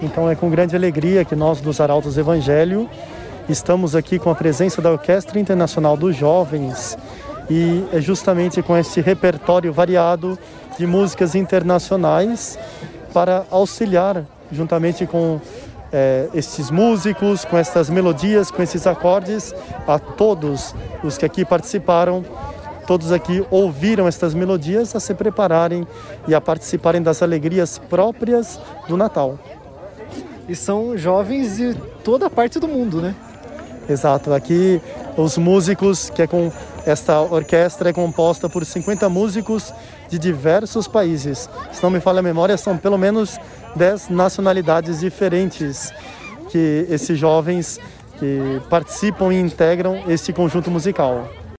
Então é com grande alegria que nós dos Arautos Evangelho estamos aqui com a presença da Orquestra Internacional dos Jovens e é justamente com esse repertório variado de músicas internacionais para auxiliar juntamente com é, esses músicos, com essas melodias, com esses acordes, a todos os que aqui participaram, todos aqui ouviram estas melodias a se prepararem e a participarem das alegrias próprias do Natal. E são jovens de toda parte do mundo, né? Exato. Aqui os músicos, que é com esta orquestra é composta por 50 músicos de diversos países. Se não me falha a memória, são pelo menos 10 nacionalidades diferentes que esses jovens que participam e integram este conjunto musical.